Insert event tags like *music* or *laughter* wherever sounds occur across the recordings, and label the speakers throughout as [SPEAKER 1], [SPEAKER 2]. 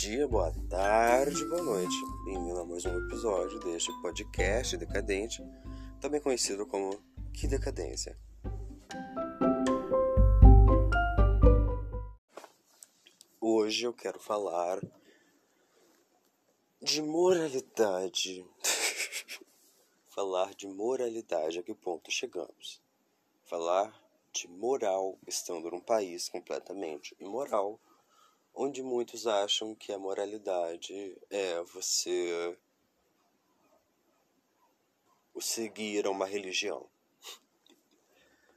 [SPEAKER 1] dia, boa tarde, boa noite. Bem-vindo a mais um episódio deste podcast decadente, também conhecido como Que Decadência. Hoje eu quero falar de moralidade. *laughs* falar de moralidade, a que ponto chegamos? Falar de moral estando num país completamente imoral onde muitos acham que a moralidade é você seguir a uma religião.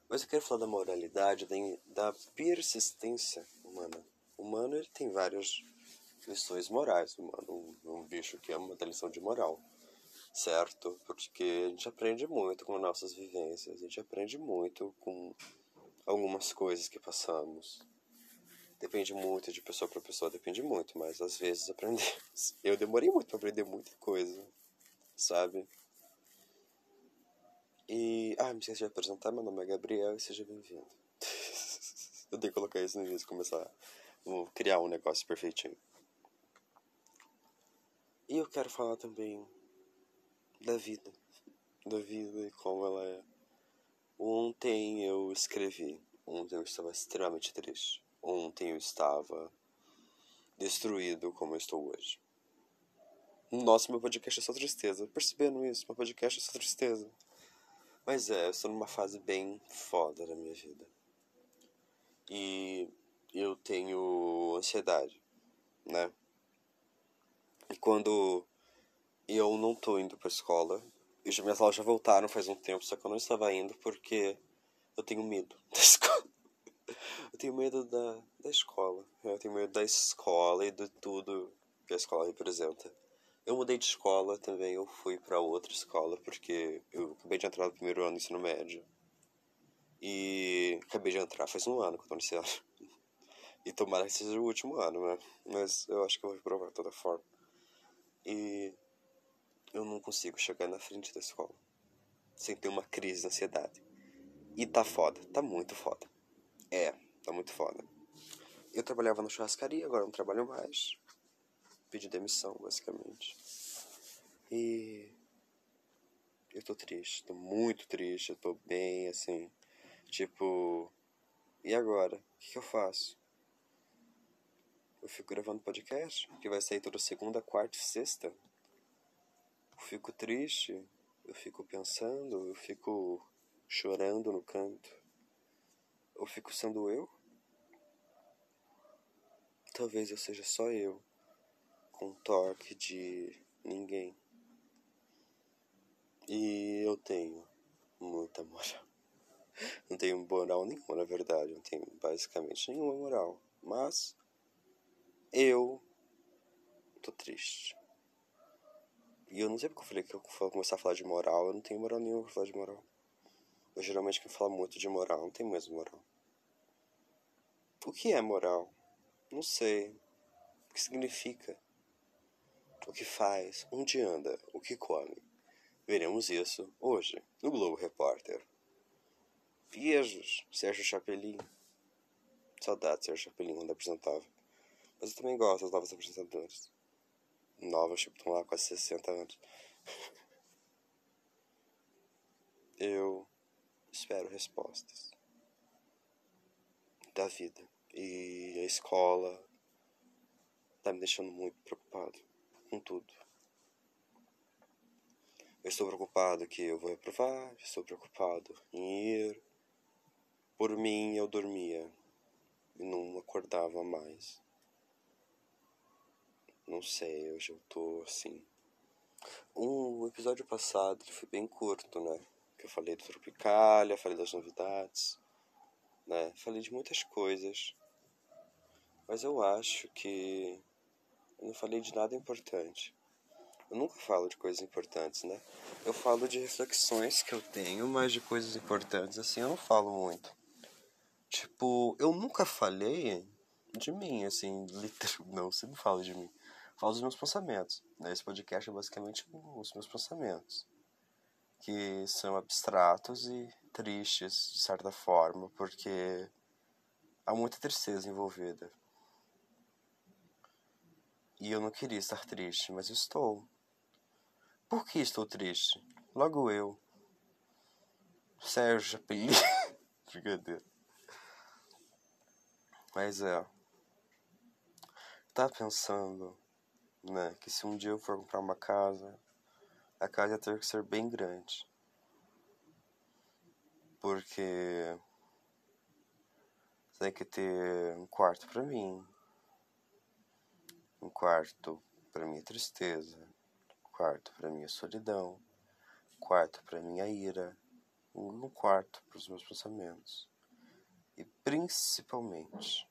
[SPEAKER 1] Mas eu quero falar da moralidade, da persistência humana. O humano ele tem várias lições morais. Humano é um bicho que ama uma lição de moral, certo? Porque a gente aprende muito com nossas vivências, a gente aprende muito com algumas coisas que passamos. Depende muito de pessoa para pessoa, depende muito, mas às vezes aprendemos. *laughs* Eu demorei muito para aprender muita coisa, sabe? E. Ah, me esqueci de apresentar, meu nome é Gabriel e seja bem-vindo. *laughs* eu tenho que colocar isso no início, começar. Vou criar um negócio perfeitinho. E eu quero falar também da vida. Da vida e como ela é. Ontem eu escrevi. Ontem eu estava extremamente triste. Ontem eu estava destruído como eu estou hoje. Nossa, meu podcast é só tristeza. Percebendo isso, meu podcast é só tristeza. Mas é, eu estou numa fase bem foda da minha vida. E eu tenho ansiedade, né? E quando eu não tô indo pra escola, e minhas aulas já voltaram faz um tempo, só que eu não estava indo porque eu tenho medo *laughs* da escola. Eu tenho medo da, da escola. Eu tenho medo da escola e de tudo que a escola representa. Eu mudei de escola também, eu fui para outra escola porque eu acabei de entrar no primeiro ano do ensino médio. E acabei de entrar faz um ano que eu tô no ensino. *laughs* E tomara que seja o último ano, né? Mas eu acho que eu vou reprovar de toda forma. E eu não consigo chegar na frente da escola sem ter uma crise de ansiedade. E tá foda, tá muito foda. É, tá muito foda. Eu trabalhava na churrascaria, agora não trabalho mais. Pedi demissão, basicamente. E. Eu tô triste, tô muito triste, eu tô bem, assim. Tipo. E agora? O que, que eu faço? Eu fico gravando podcast, que vai sair toda segunda, quarta e sexta. Eu fico triste, eu fico pensando, eu fico chorando no canto. Ou fico sendo eu? Talvez eu seja só eu, com um toque de ninguém. E eu tenho muita moral. *laughs* Não tenho moral nenhuma, na verdade. Não tenho basicamente nenhuma moral. Mas eu tô triste. E eu não sei porque eu falei que eu vou começar a falar de moral. Eu não tenho moral nenhuma pra falar de moral. Eu geralmente quem fala muito de moral não tem mesmo moral. O que é moral? Não sei. O que significa? O que faz? Onde anda? O que come? Veremos isso hoje no Globo Repórter. Beijos, Sérgio Chapelin. Saudade, Sérgio Chapelin, quando apresentava. Mas eu também gosto dos novos apresentadores. Novos, tipo, estão lá quase 60 anos. *laughs* eu espero respostas da vida. E a escola tá me deixando muito preocupado com tudo. Eu estou preocupado que eu vou reprovar, estou preocupado em ir. Por mim, eu dormia e não acordava mais. Não sei, hoje eu tô assim. Um episódio passado foi bem curto, né? Que eu falei do Tropicália, falei das novidades né? Falei de muitas coisas, mas eu acho que eu não falei de nada importante. Eu nunca falo de coisas importantes, né? Eu falo de reflexões que eu tenho, mas de coisas importantes assim eu não falo muito. Tipo, eu nunca falei de mim, assim, literal, *laughs* não, você não fala de mim. falo dos meus pensamentos. Né? Esse podcast é basicamente os meus pensamentos que são abstratos e tristes, de certa forma, porque há muita tristeza envolvida. E eu não queria estar triste, mas estou. Por que estou triste? Logo eu. Sérgio Apeli. *laughs* Brincadeira. Mas é. Tá pensando, né, que se um dia eu for comprar uma casa, a casa ia ter que ser bem grande. Porque tem que ter um quarto para mim, um quarto para minha tristeza, um quarto para minha solidão, um quarto para minha ira, um quarto para os meus pensamentos. E principalmente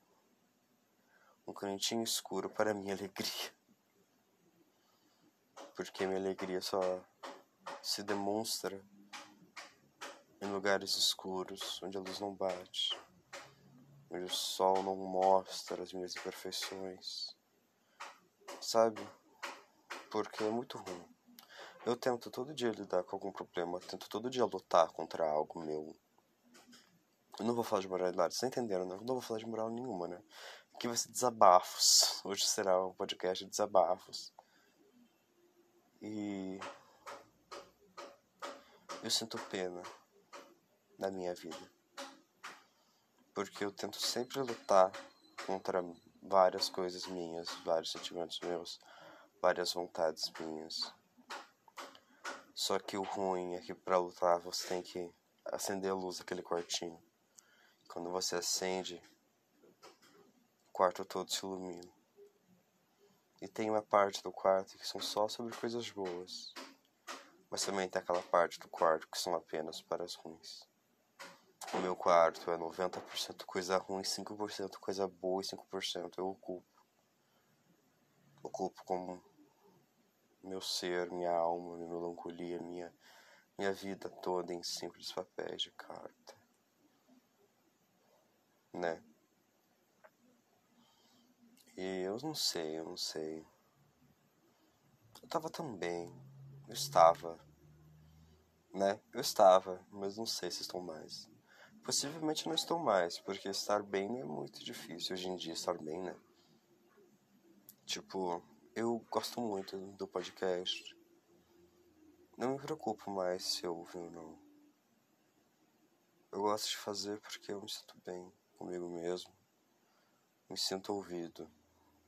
[SPEAKER 1] um cantinho escuro para minha *laughs* alegria. Porque minha alegria só se demonstra em lugares escuros, onde a luz não bate, onde o sol não mostra as minhas imperfeições. Sabe? Porque é muito ruim. Eu tento todo dia lidar com algum problema, tento todo dia lutar contra algo meu. Eu não vou falar de moralidade, vocês entenderam, né? Eu não vou falar de moral nenhuma, né? Aqui vai ser desabafos. Hoje será um podcast de desabafos. E. Eu sinto pena na minha vida. Porque eu tento sempre lutar contra várias coisas minhas, vários sentimentos meus, várias vontades minhas. Só que o ruim é que pra lutar você tem que acender a luz daquele quartinho. Quando você acende, o quarto todo se ilumina. E tem uma parte do quarto que são só sobre coisas boas. Mas também tem aquela parte do quarto que são apenas para as ruins. O meu quarto é 90% coisa ruim, 5% coisa boa e 5% eu ocupo. Ocupo como meu ser, minha alma, minha melancolia, minha, minha vida toda em simples papéis de carta. Né? E eu não sei, eu não sei. Eu tava tão bem. Eu estava. Né? Eu estava, mas não sei se estou mais. Possivelmente não estou mais, porque estar bem é muito difícil hoje em dia estar bem, né? Tipo, eu gosto muito do podcast. Não me preocupo mais se eu ouvir ou não. Eu gosto de fazer porque eu me sinto bem comigo mesmo. Me sinto ouvido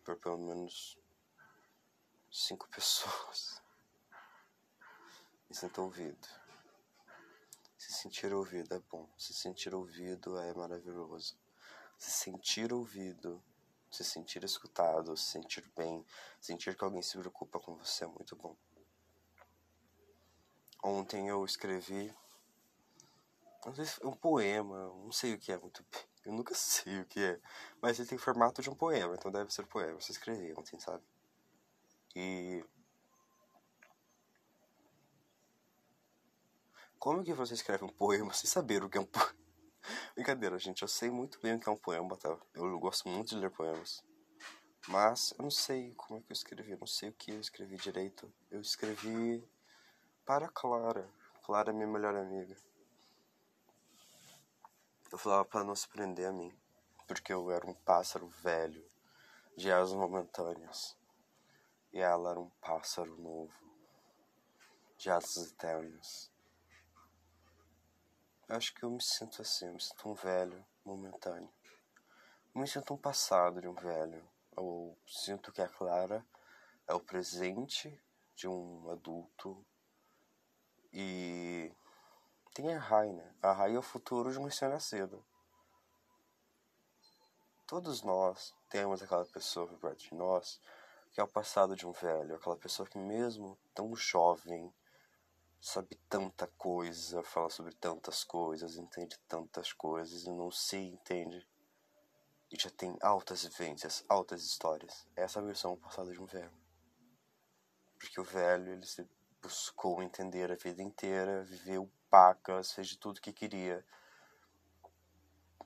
[SPEAKER 1] por pelo menos cinco *laughs* pessoas. Me sinto ouvido. Se sentir ouvido é bom. Se sentir ouvido é maravilhoso. Se sentir ouvido se sentir escutado, se sentir bem, sentir que alguém se preocupa com você é muito bom. Ontem eu escrevi um poema, não sei o que é muito bem, eu nunca *laughs* sei o que é, mas ele tem formato de um poema, então deve ser poema. Eu escrevi ontem, sabe? E como que você escreve um poema *laughs* sem saber o que é um poema? Brincadeira, gente, eu sei muito bem o que é um poema, tá? Eu gosto muito de ler poemas. Mas eu não sei como é que eu escrevi, eu não sei o que eu escrevi direito. Eu escrevi para Clara. Clara é minha melhor amiga. Eu falava para não se prender a mim, porque eu era um pássaro velho, de asas momentâneas. E ela era um pássaro novo, de asas eternas. Eu acho que eu me sinto assim, eu me sinto um velho momentâneo. Eu me sinto um passado de um velho. Eu sinto que a Clara é o presente de um adulto e tem a Rai, né? A Rai é o futuro de um recém-nascido. Todos nós temos aquela pessoa por perto de nós que é o passado de um velho, aquela pessoa que mesmo tão jovem sabe tanta coisa, fala sobre tantas coisas, entende tantas coisas e não se entende. E já tem altas vivências, altas histórias. Essa é a versão de um velho. Porque o velho, ele se buscou entender a vida inteira, viveu pacas, fez de tudo que queria.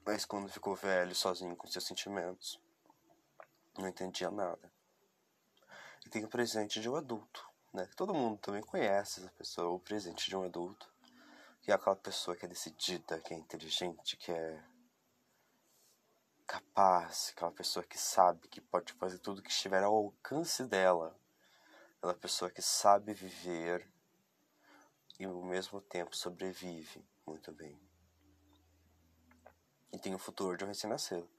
[SPEAKER 1] Mas quando ficou velho, sozinho com seus sentimentos, não entendia nada. E tem o presente de um adulto né? Todo mundo também conhece essa pessoa, o presente de um adulto, que é aquela pessoa que é decidida, que é inteligente, que é capaz, aquela pessoa que sabe que pode fazer tudo que estiver ao alcance dela, aquela pessoa que sabe viver e ao mesmo tempo sobrevive muito bem. E tem o futuro de um recém-nascido.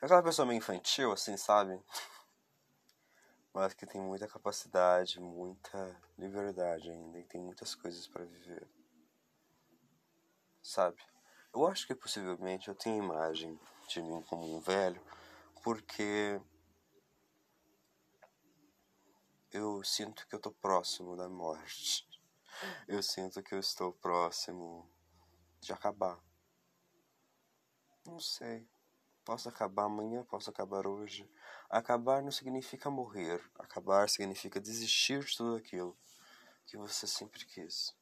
[SPEAKER 1] Aquela pessoa meio infantil, assim, sabe? *laughs* Mas que tem muita capacidade, muita liberdade ainda e tem muitas coisas para viver. Sabe? Eu acho que possivelmente eu tenho imagem de mim como um velho, porque eu sinto que eu tô próximo da morte. Eu sinto que eu estou próximo de acabar. Não sei. Posso acabar amanhã, posso acabar hoje. Acabar não significa morrer. Acabar significa desistir de tudo aquilo que você sempre quis.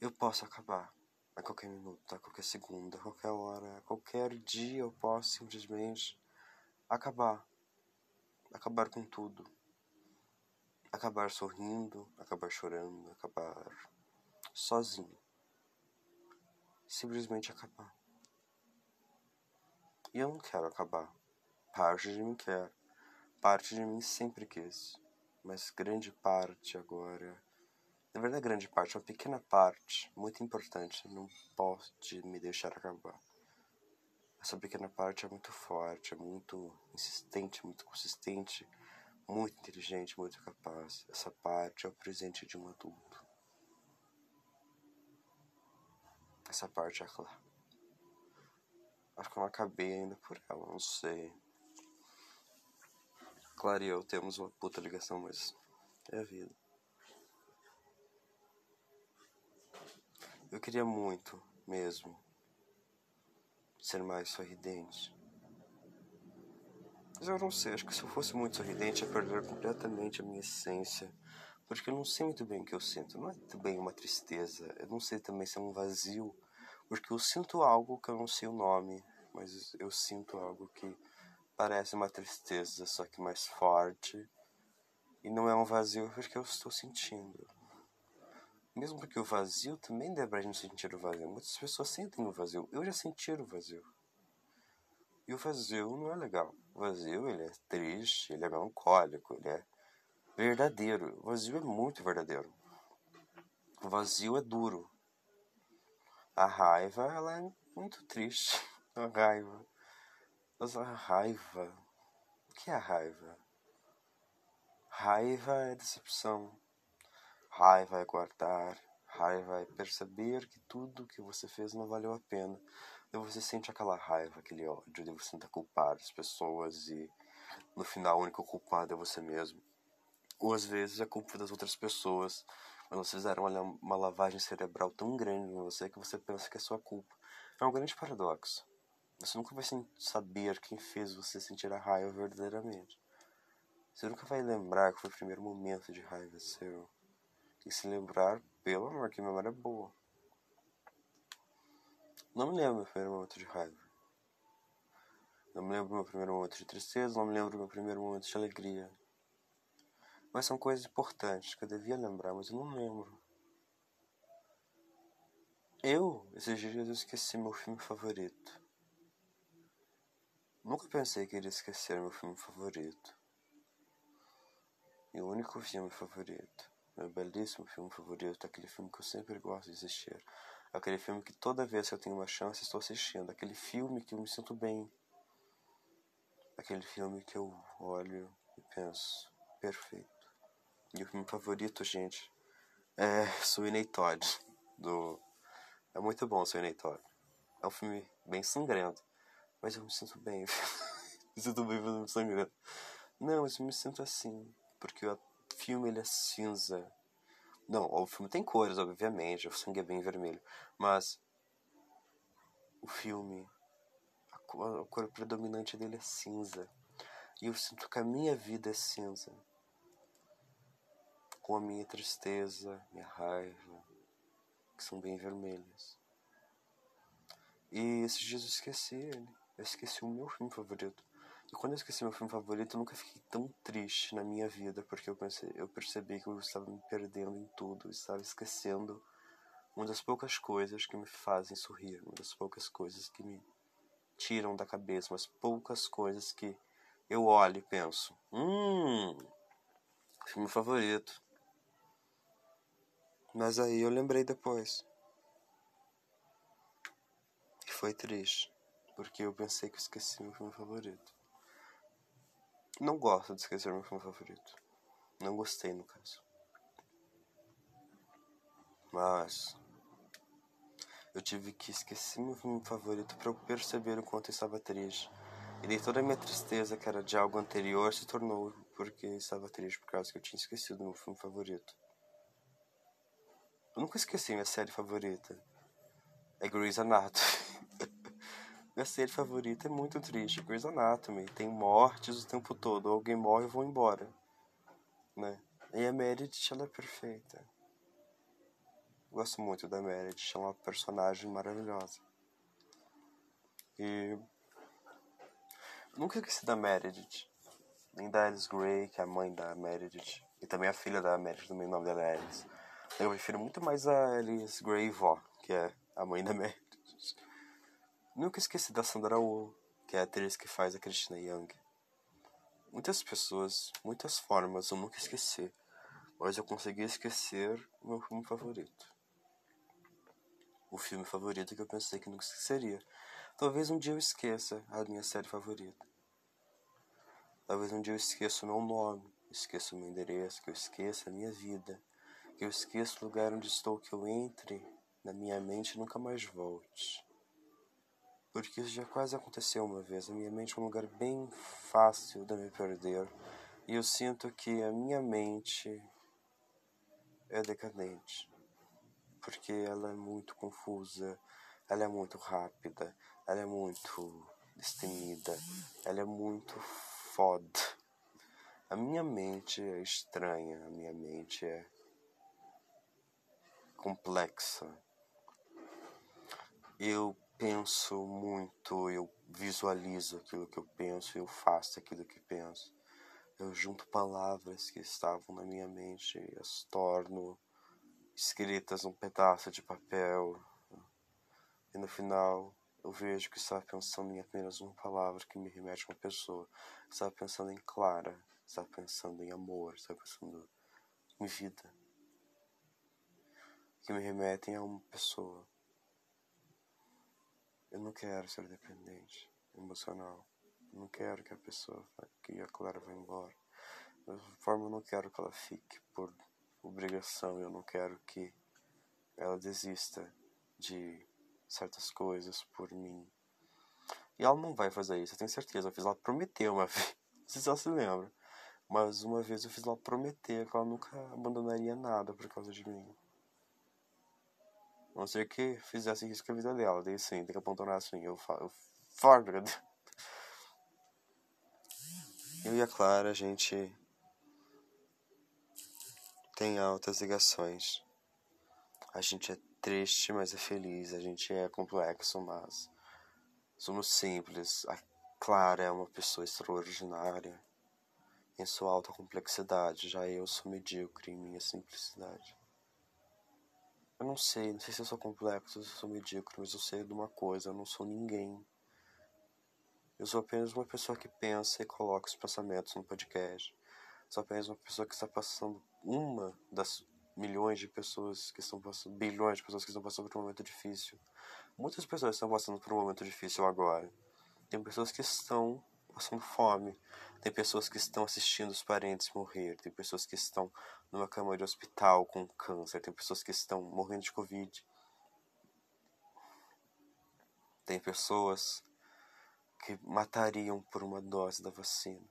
[SPEAKER 1] Eu posso acabar a qualquer minuto, a qualquer segundo, a qualquer hora, a qualquer dia eu posso simplesmente acabar. Acabar com tudo. Acabar sorrindo, acabar chorando, acabar sozinho. Simplesmente acabar. E eu não quero acabar. Parte de mim quer. Parte de mim sempre quis. Mas grande parte agora na verdade, grande parte, uma pequena parte, muito importante, não pode me deixar acabar. Essa pequena parte é muito forte, é muito insistente, muito consistente, muito inteligente, muito capaz. Essa parte é o presente de um adulto. Essa parte é clara. Acho que eu não acabei ainda por ela, não sei. Claro e eu temos uma puta ligação, mas é a vida. Eu queria muito, mesmo, ser mais sorridente. Mas eu não sei, acho que se eu fosse muito sorridente, ia perder completamente a minha essência. Porque eu não sei muito bem o que eu sinto. Não é também uma tristeza. Eu não sei também se é um vazio. Porque eu sinto algo que eu não sei o nome. Mas eu sinto algo que parece uma tristeza, só que mais forte. E não é um vazio porque eu estou sentindo. Mesmo porque o vazio também dá pra gente sentir o vazio. Muitas pessoas sentem o vazio. Eu já senti o vazio. E o vazio não é legal. O vazio, ele é triste, ele é melancólico, ele é verdadeiro. O vazio é muito verdadeiro. O vazio é duro. A raiva, ela é muito triste. *laughs* A raiva. A raiva... O que é a raiva? Raiva é decepção. Raiva é guardar, raiva é perceber que tudo que você fez não valeu a pena. E você sente aquela raiva, aquele ódio, de você tentar culpar as pessoas e no final o único culpado é você mesmo. Ou às vezes é culpa das outras pessoas, mas vocês fizeram uma lavagem cerebral tão grande em você que você pensa que é sua culpa. É um grande paradoxo. Você nunca vai saber quem fez você sentir a raiva verdadeiramente. Você nunca vai lembrar que foi o primeiro momento de raiva seu e se lembrar, pelo amor, que memória boa. Não me lembro meu primeiro momento de raiva. Não me lembro meu primeiro momento de tristeza, não me lembro meu primeiro momento de alegria. Mas são coisas importantes que eu devia lembrar, mas eu não lembro. Eu, esses dias, eu esqueci meu filme favorito. Nunca pensei que iria esquecer meu filme favorito. Meu único filme favorito. Meu belíssimo filme favorito, aquele filme que eu sempre gosto de assistir. Aquele filme que toda vez que eu tenho uma chance estou assistindo. Aquele filme que eu me sinto bem. Aquele filme que eu olho e penso, perfeito. E o filme favorito, gente, é Sweeney Todd. Do... É muito bom Sweeney Todd. É um filme bem sangrento. Mas eu me sinto bem. *laughs* me sinto bem fazendo sangrento. Não, mas eu me sinto assim. Porque o filme ele é cinza. Não, o filme tem cores, obviamente, o sangue é bem vermelho. Mas o filme, a cor, a cor predominante dele é cinza. E eu sinto que a minha vida é cinza. Com a minha tristeza, minha raiva, que são bem vermelhas. E esses dias eu esqueci ele. Eu esqueci o meu filme favorito. E quando eu esqueci meu filme favorito, eu nunca fiquei tão triste na minha vida, porque eu, pensei, eu percebi que eu estava me perdendo em tudo, estava esquecendo uma das poucas coisas que me fazem sorrir, uma das poucas coisas que me tiram da cabeça, mas poucas coisas que eu olho e penso: hum, filme favorito. Mas aí eu lembrei depois. E foi triste, porque eu pensei que eu esqueci meu filme favorito. Não gosto de esquecer meu filme favorito. Não gostei, no caso. Mas eu tive que esquecer meu filme favorito para eu perceber o quanto eu estava triste. E daí toda a minha tristeza, que era de algo anterior, se tornou porque estava triste por causa que eu tinha esquecido meu filme favorito. Eu nunca esqueci minha série favorita. É Grey's Anatomy. *laughs* minha série favorita é muito triste. Grey's Anatomy. Tem mortes o tempo todo. Alguém morre e vou embora. Né? E a Meredith, ela é perfeita. Gosto muito da Meredith, é uma personagem maravilhosa. E. Nunca esqueci da Meredith. Nem da Alice Gray, que é a mãe da Meredith. E também a filha da Meredith, também o nome dela é Alice. Eu prefiro muito mais a Alice Gray vó, que é a mãe da Meredith. Nunca esqueci da Sandra Oh, que é a atriz que faz a Christina Young. Muitas pessoas, muitas formas eu nunca esqueci, mas eu consegui esquecer o meu filme favorito o filme favorito que eu pensei que nunca esqueceria. Talvez um dia eu esqueça a minha série favorita. Talvez um dia eu esqueça o meu nome, esqueça o meu endereço, que eu esqueça a minha vida, que eu esqueça o lugar onde estou, que eu entre na minha mente e nunca mais volte. Porque isso já quase aconteceu uma vez. A minha mente é um lugar bem fácil de me perder. E eu sinto que a minha mente é decadente porque ela é muito confusa, ela é muito rápida, ela é muito destemida, ela é muito foda. A minha mente é estranha, a minha mente é complexa. Eu penso muito, eu visualizo aquilo que eu penso, eu faço aquilo que penso. Eu junto palavras que estavam na minha mente e as torno escritas num pedaço de papel. E no final eu vejo que estava pensando em apenas uma palavra que me remete a uma pessoa. Estava pensando em Clara, estava pensando em amor, estava pensando em vida. Que me remetem a uma pessoa. Eu não quero ser dependente emocional. Eu não quero que a pessoa, que a Clara vá embora. Da forma, eu não quero que ela fique por obrigação, eu não quero que ela desista de certas coisas por mim. E ela não vai fazer isso, eu tenho certeza. Eu fiz ela prometer uma *laughs* vez, não sei se ela se lembra, mas uma vez eu fiz ela prometer que ela nunca abandonaria nada por causa de mim. A não ser que fizesse com a vida dela, daí sim, tem que abandonar assim. Eu falo, eu Eu e a Clara, a gente tem altas ligações. A gente é triste, mas é feliz. A gente é complexo, mas somos simples. A Clara é uma pessoa extraordinária em sua alta complexidade. Já eu sou medíocre em minha simplicidade. Eu não sei, não sei se eu sou complexo, se eu sou medíocre, mas eu sei de uma coisa: eu não sou ninguém. Eu sou apenas uma pessoa que pensa e coloca os pensamentos no podcast. Sou apenas uma pessoa que está passando uma das milhões de pessoas que estão passando, bilhões de pessoas que estão passando por um momento difícil. Muitas pessoas estão passando por um momento difícil agora. Tem pessoas que estão passando fome. Tem pessoas que estão assistindo os parentes morrer. Tem pessoas que estão numa cama de hospital com câncer. Tem pessoas que estão morrendo de Covid. Tem pessoas que matariam por uma dose da vacina.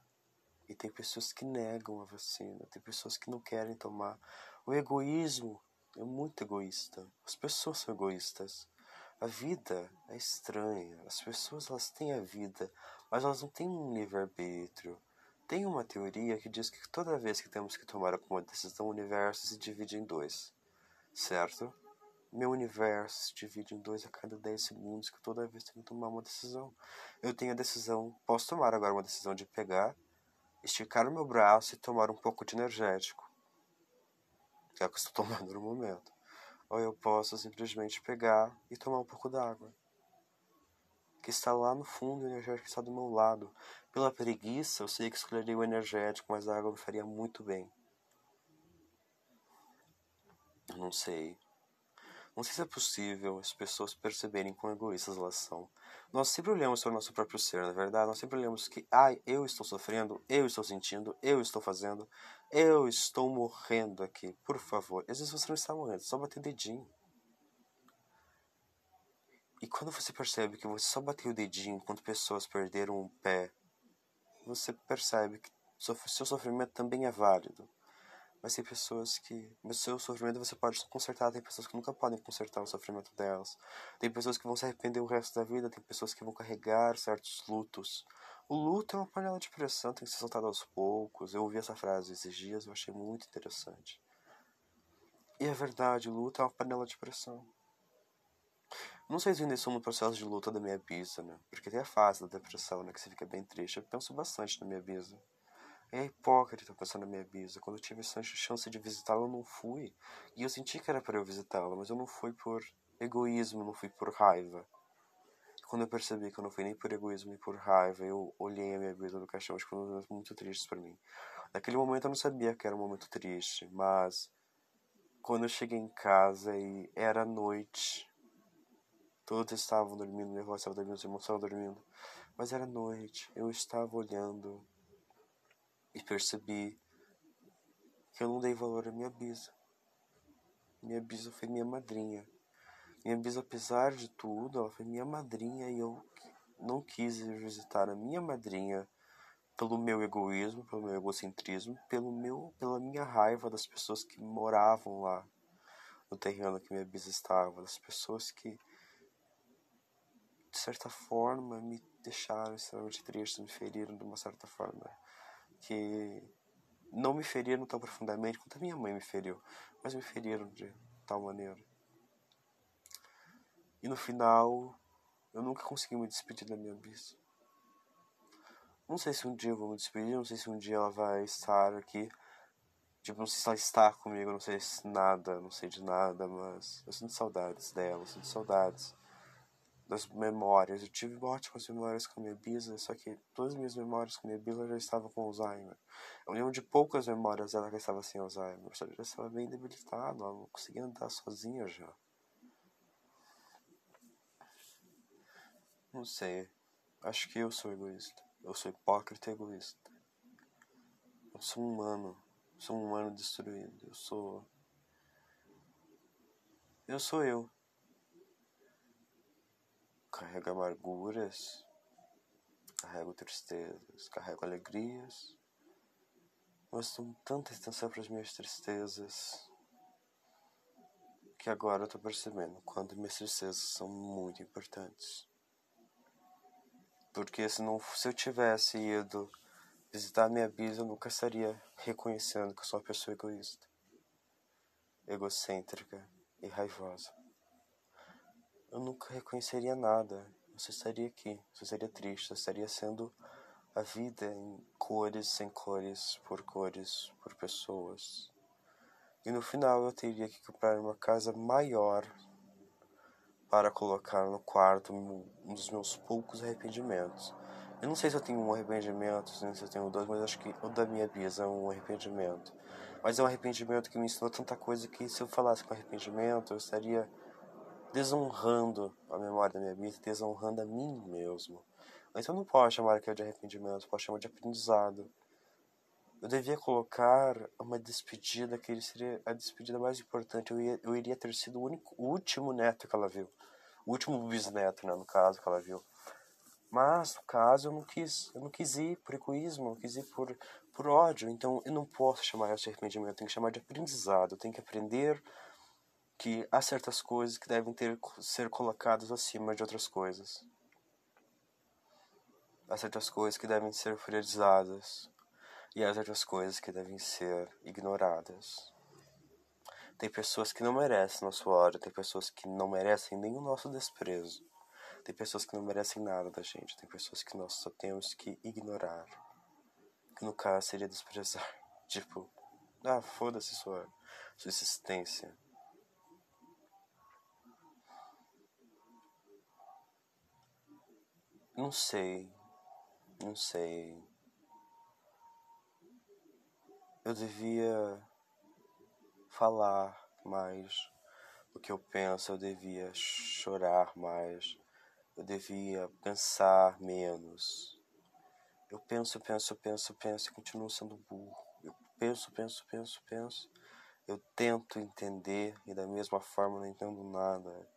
[SPEAKER 1] E tem pessoas que negam a vacina, tem pessoas que não querem tomar. O egoísmo é muito egoísta. As pessoas são egoístas. A vida é estranha. As pessoas elas têm a vida, mas elas não têm um livre-arbítrio. Tem uma teoria que diz que toda vez que temos que tomar alguma decisão, o universo se divide em dois. Certo? Meu universo se divide em dois a cada 10 segundos, que toda vez tenho que tomar uma decisão. Eu tenho a decisão, posso tomar agora uma decisão de pegar esticar o meu braço e tomar um pouco de energético, que é o que estou *laughs* tomando no momento. Ou eu posso simplesmente pegar e tomar um pouco d'água, que está lá no fundo o energético está do meu lado. Pela preguiça, eu sei que escolheria o energético, mas a água me faria muito bem. Eu não sei. Não sei se é possível as pessoas perceberem quão egoístas elas são. Nós sempre olhamos para o nosso próprio ser, na é verdade. Nós sempre olhamos que, ai, eu estou sofrendo, eu estou sentindo, eu estou fazendo, eu estou morrendo aqui. Por favor. Às vezes você não está morrendo, só bater o dedinho. E quando você percebe que você só bateu o dedinho enquanto pessoas perderam um pé, você percebe que seu sofrimento também é válido. Mas tem pessoas que. Mas seu sofrimento você pode consertar. Tem pessoas que nunca podem consertar o sofrimento delas. Tem pessoas que vão se arrepender o resto da vida. Tem pessoas que vão carregar certos lutos. O luto é uma panela de pressão, tem que ser soltado aos poucos. Eu ouvi essa frase esses dias, eu achei muito interessante. E é verdade, o luto é uma panela de pressão. Não sei se ainda estou no processo de luta da minha bisa, né? Porque tem a fase da depressão, né? Que você fica bem triste. Eu penso bastante na minha bisa. É hipócrita pensar na minha bisa. Quando eu tive essa chance de visitá-la, eu não fui. E eu senti que era para eu visitá-la, mas eu não fui por egoísmo, não fui por raiva. Quando eu percebi que eu não fui nem por egoísmo nem por raiva, eu olhei a minha vida no caixão, acho que foi um momento muito triste para mim. Naquele momento eu não sabia que era um momento triste, mas quando eu cheguei em casa e era noite, todos estavam dormindo, minha avó estava dormindo, meus irmãos estavam dormindo, mas era noite, eu estava olhando e percebi que eu não dei valor à minha bisa. Minha bisa foi minha madrinha. Bisa, apesar de tudo, ela foi minha madrinha e eu não quis visitar a minha madrinha pelo meu egoísmo, pelo meu egocentrismo, pelo meu, pela minha raiva das pessoas que moravam lá no terreno que minha bisa estava, das pessoas que de certa forma me deixaram extremamente triste, me feriram de uma certa forma que não me feriram tão profundamente quanto a minha mãe me feriu, mas me feriram de tal maneira. E no final, eu nunca consegui me despedir da minha bis. Não sei se um dia eu vou me despedir, não sei se um dia ela vai estar aqui. Tipo, não sei se ela está comigo, não sei se nada, não sei de nada, mas eu sinto saudades dela, eu sinto saudades das memórias. Eu tive ótimas memórias com a minha bisa, só que todas as minhas memórias com a minha bisa já estavam com Alzheimer. Eu lembro de poucas memórias dela que estava sem Alzheimer, eu já estava bem debilitada, ela não conseguia andar sozinha já. Não sei, acho que eu sou egoísta. Eu sou hipócrita e egoísta. Eu sou um humano, sou um humano destruído. Eu sou. Eu sou eu carrego amarguras, carrego tristezas, carrego alegrias, mas dou tanta atenção para as minhas tristezas que agora eu estou percebendo quanto minhas tristezas são muito importantes. Porque se, não, se eu tivesse ido visitar minha bisa, eu nunca estaria reconhecendo que eu sou uma pessoa egoísta, egocêntrica e raivosa eu nunca reconheceria nada. Você estaria aqui, você estaria triste, você estaria sendo a vida em cores, sem cores, por cores, por pessoas. E no final eu teria que comprar uma casa maior para colocar no quarto um dos meus poucos arrependimentos. Eu não sei se eu tenho um arrependimento, se eu tenho dois, mas acho que o da minha bisa é um arrependimento. Mas é um arrependimento que me ensinou tanta coisa que se eu falasse com arrependimento, eu estaria desonrando a memória da minha vida, desonrando a mim mesmo. Então não posso chamar aquilo de arrependimento, posso chamar de aprendizado. Eu devia colocar uma despedida que seria a despedida mais importante. Eu, ia, eu iria ter sido o, único, o último neto que ela viu. O último bisneto, né, no caso, que ela viu. Mas, no caso, eu não quis. Eu não quis ir por egoísmo, eu não quis ir por, por ódio. Então, eu não posso chamar de arrependimento, eu tenho que chamar de aprendizado. Eu tenho que aprender que há certas coisas que devem ter, ser colocadas acima de outras coisas. Há certas coisas que devem ser priorizadas e há certas coisas que devem ser ignoradas. Tem pessoas que não merecem nosso ódio, tem pessoas que não merecem nem o nosso desprezo. Tem pessoas que não merecem nada da gente, tem pessoas que nós só temos que ignorar. Que no caso seria desprezar. *laughs* Tipo, ah, foda-se sua, sua existência Não sei. Não sei. Eu devia falar mais o que eu penso, eu devia chorar mais, eu devia pensar menos. Eu penso, penso, penso, penso e continuo sendo burro. Eu penso, penso, penso, penso. Eu tento entender e da mesma forma não entendo nada.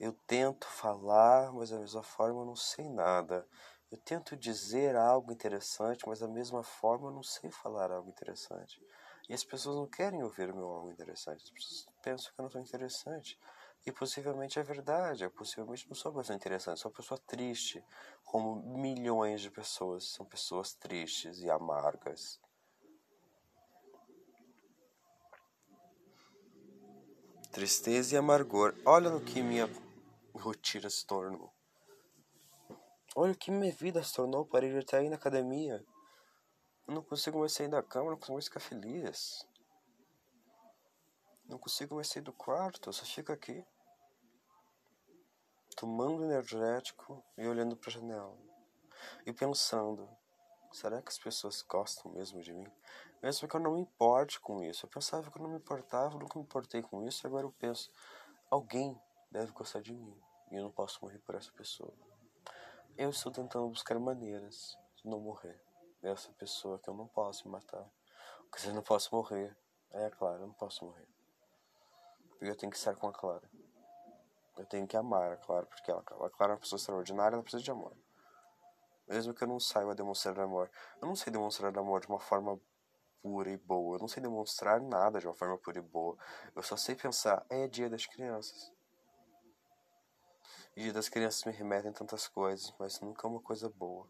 [SPEAKER 1] Eu tento falar, mas da mesma forma eu não sei nada. Eu tento dizer algo interessante, mas da mesma forma eu não sei falar algo interessante. E as pessoas não querem ouvir o meu algo interessante. As pessoas pensam que eu não sou interessante. E possivelmente é verdade. Eu possivelmente não sou uma pessoa interessante. Sou uma pessoa triste. Como milhões de pessoas são pessoas tristes e amargas. Tristeza e amargor. Olha no que minha rotina se tornou. Olha que minha vida se tornou para ir até aí na academia. Eu não consigo mais sair da cama, não consigo mais ficar feliz. Não consigo mais sair do quarto, eu só fico aqui. Tomando energético e olhando para a janela. E pensando, será que as pessoas gostam mesmo de mim? Mesmo que eu não me importe com isso. Eu pensava que eu não me importava, nunca me importei com isso, e agora eu penso, alguém deve gostar de mim. E eu não posso morrer por essa pessoa. Eu estou tentando buscar maneiras de não morrer. Essa pessoa que eu não posso matar. Porque eu não posso morrer. É claro, eu não posso morrer. Porque eu tenho que estar com a Clara. Eu tenho que amar a Clara, porque ela, a Clara é uma pessoa extraordinária, ela precisa de amor. Mesmo que eu não saiba demonstrar amor. Eu não sei demonstrar amor de uma forma pura e boa. Eu não sei demonstrar nada de uma forma pura e boa. Eu só sei pensar, é dia das crianças. E dia das crianças me remetem tantas coisas, mas nunca uma coisa boa.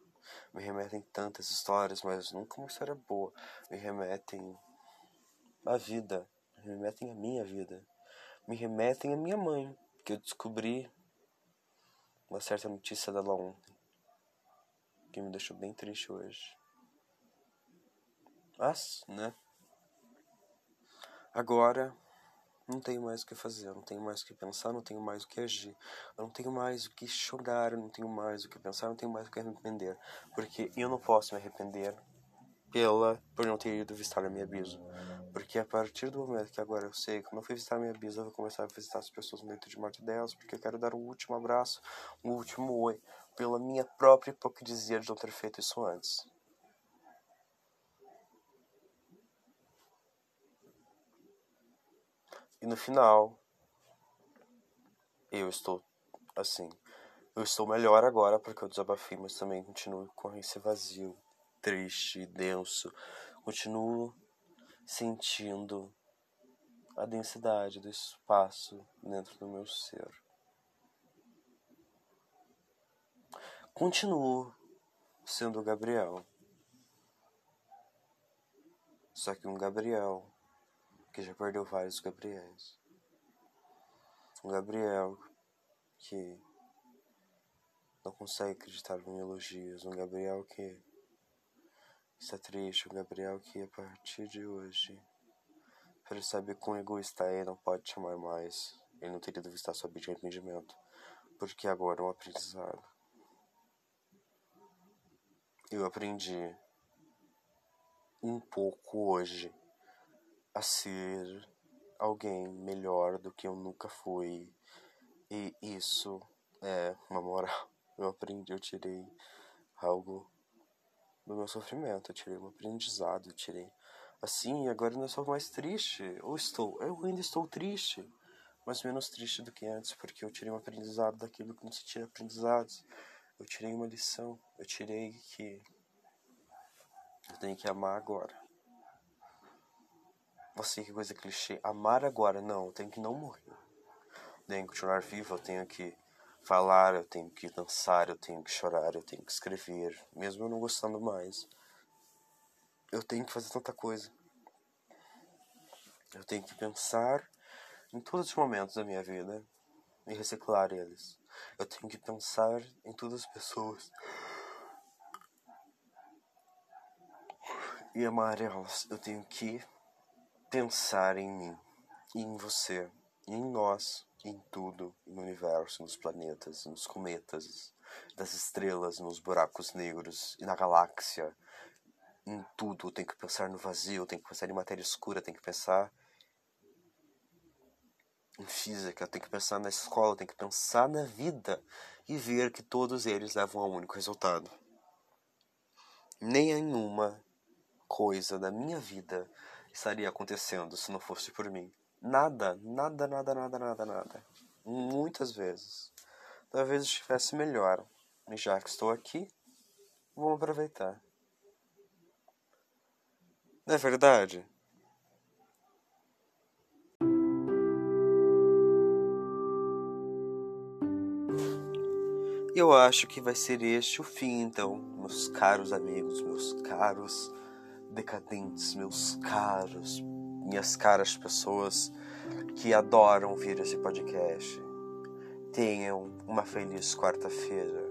[SPEAKER 1] Me remetem tantas histórias, mas nunca uma história boa. Me remetem à vida. Me remetem à minha vida. Me remetem à minha mãe, que eu descobri uma certa notícia dela ontem. Que me deixou bem triste hoje. Mas, né? Agora não tenho mais o que fazer, eu não tenho mais o que pensar, não tenho mais o que agir, eu não tenho mais o que chorar, eu não tenho mais o que pensar, eu não tenho mais o que arrepender, porque eu não posso me arrepender pela por não ter ido visitar a minha bisa, porque a partir do momento que agora eu sei que eu fui visitar a minha bisa, eu vou começar a visitar as pessoas no leito de morte delas, porque eu quero dar um último abraço, um último oi, pela minha própria hipocrisia de não ter feito isso antes. E no final, eu estou assim. Eu estou melhor agora porque eu desabafei, mas também continuo com esse vazio, triste, denso. Continuo sentindo a densidade do espaço dentro do meu ser. Continuo sendo Gabriel. Só que um Gabriel que já perdeu vários Gabriéis. Um Gabriel que não consegue acreditar em elogios, um Gabriel que está triste, um Gabriel que a partir de hoje percebe quão egoísta é e não pode te amar mais. Ele não teria devido estar sob de arrependimento, porque agora é um aprendizado. Eu aprendi um pouco hoje a ser alguém melhor do que eu nunca fui. E isso é uma moral. *laughs* Eu aprendi, eu tirei algo do meu sofrimento, eu tirei um aprendizado, eu tirei assim, agora eu não sou mais triste. Ou estou, eu ainda estou triste, mas menos triste do que antes, porque eu tirei um aprendizado daquilo que não se tira aprendizados. Eu tirei uma lição, eu tirei que eu tenho que amar agora. Nossa, que coisa clichê. Amar agora, não, eu tenho que não morrer. Tenho que continuar vivo, eu tenho que falar, eu tenho que dançar, eu tenho que chorar, eu tenho que escrever, mesmo eu não gostando mais. Eu tenho que fazer tanta coisa. Eu tenho que pensar em todos os momentos da minha vida e reciclar eles. Eu tenho que pensar em todas as pessoas e amar elas. Eu tenho que pensar em mim, em você, em nós, em tudo, no universo, nos planetas, nos cometas, das estrelas, nos buracos negros e na galáxia. Em tudo, tem que pensar no vazio, tem que pensar em matéria escura, tem que pensar em física, tem que pensar na escola, tem que pensar na vida e ver que todos eles levam a um único resultado. Nenhuma coisa da minha vida estaria acontecendo se não fosse por mim. Nada, nada, nada, nada, nada, nada. Muitas vezes. Talvez estivesse melhor. E já que estou aqui, vou aproveitar. Não é verdade? Eu acho que vai ser este o fim, então, meus caros amigos, meus caros decadentes, meus caros minhas caras pessoas que adoram ouvir esse podcast. Tenham uma feliz quarta-feira.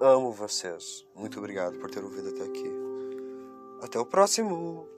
[SPEAKER 1] Amo vocês. Muito obrigado por ter ouvido até aqui. Até o próximo!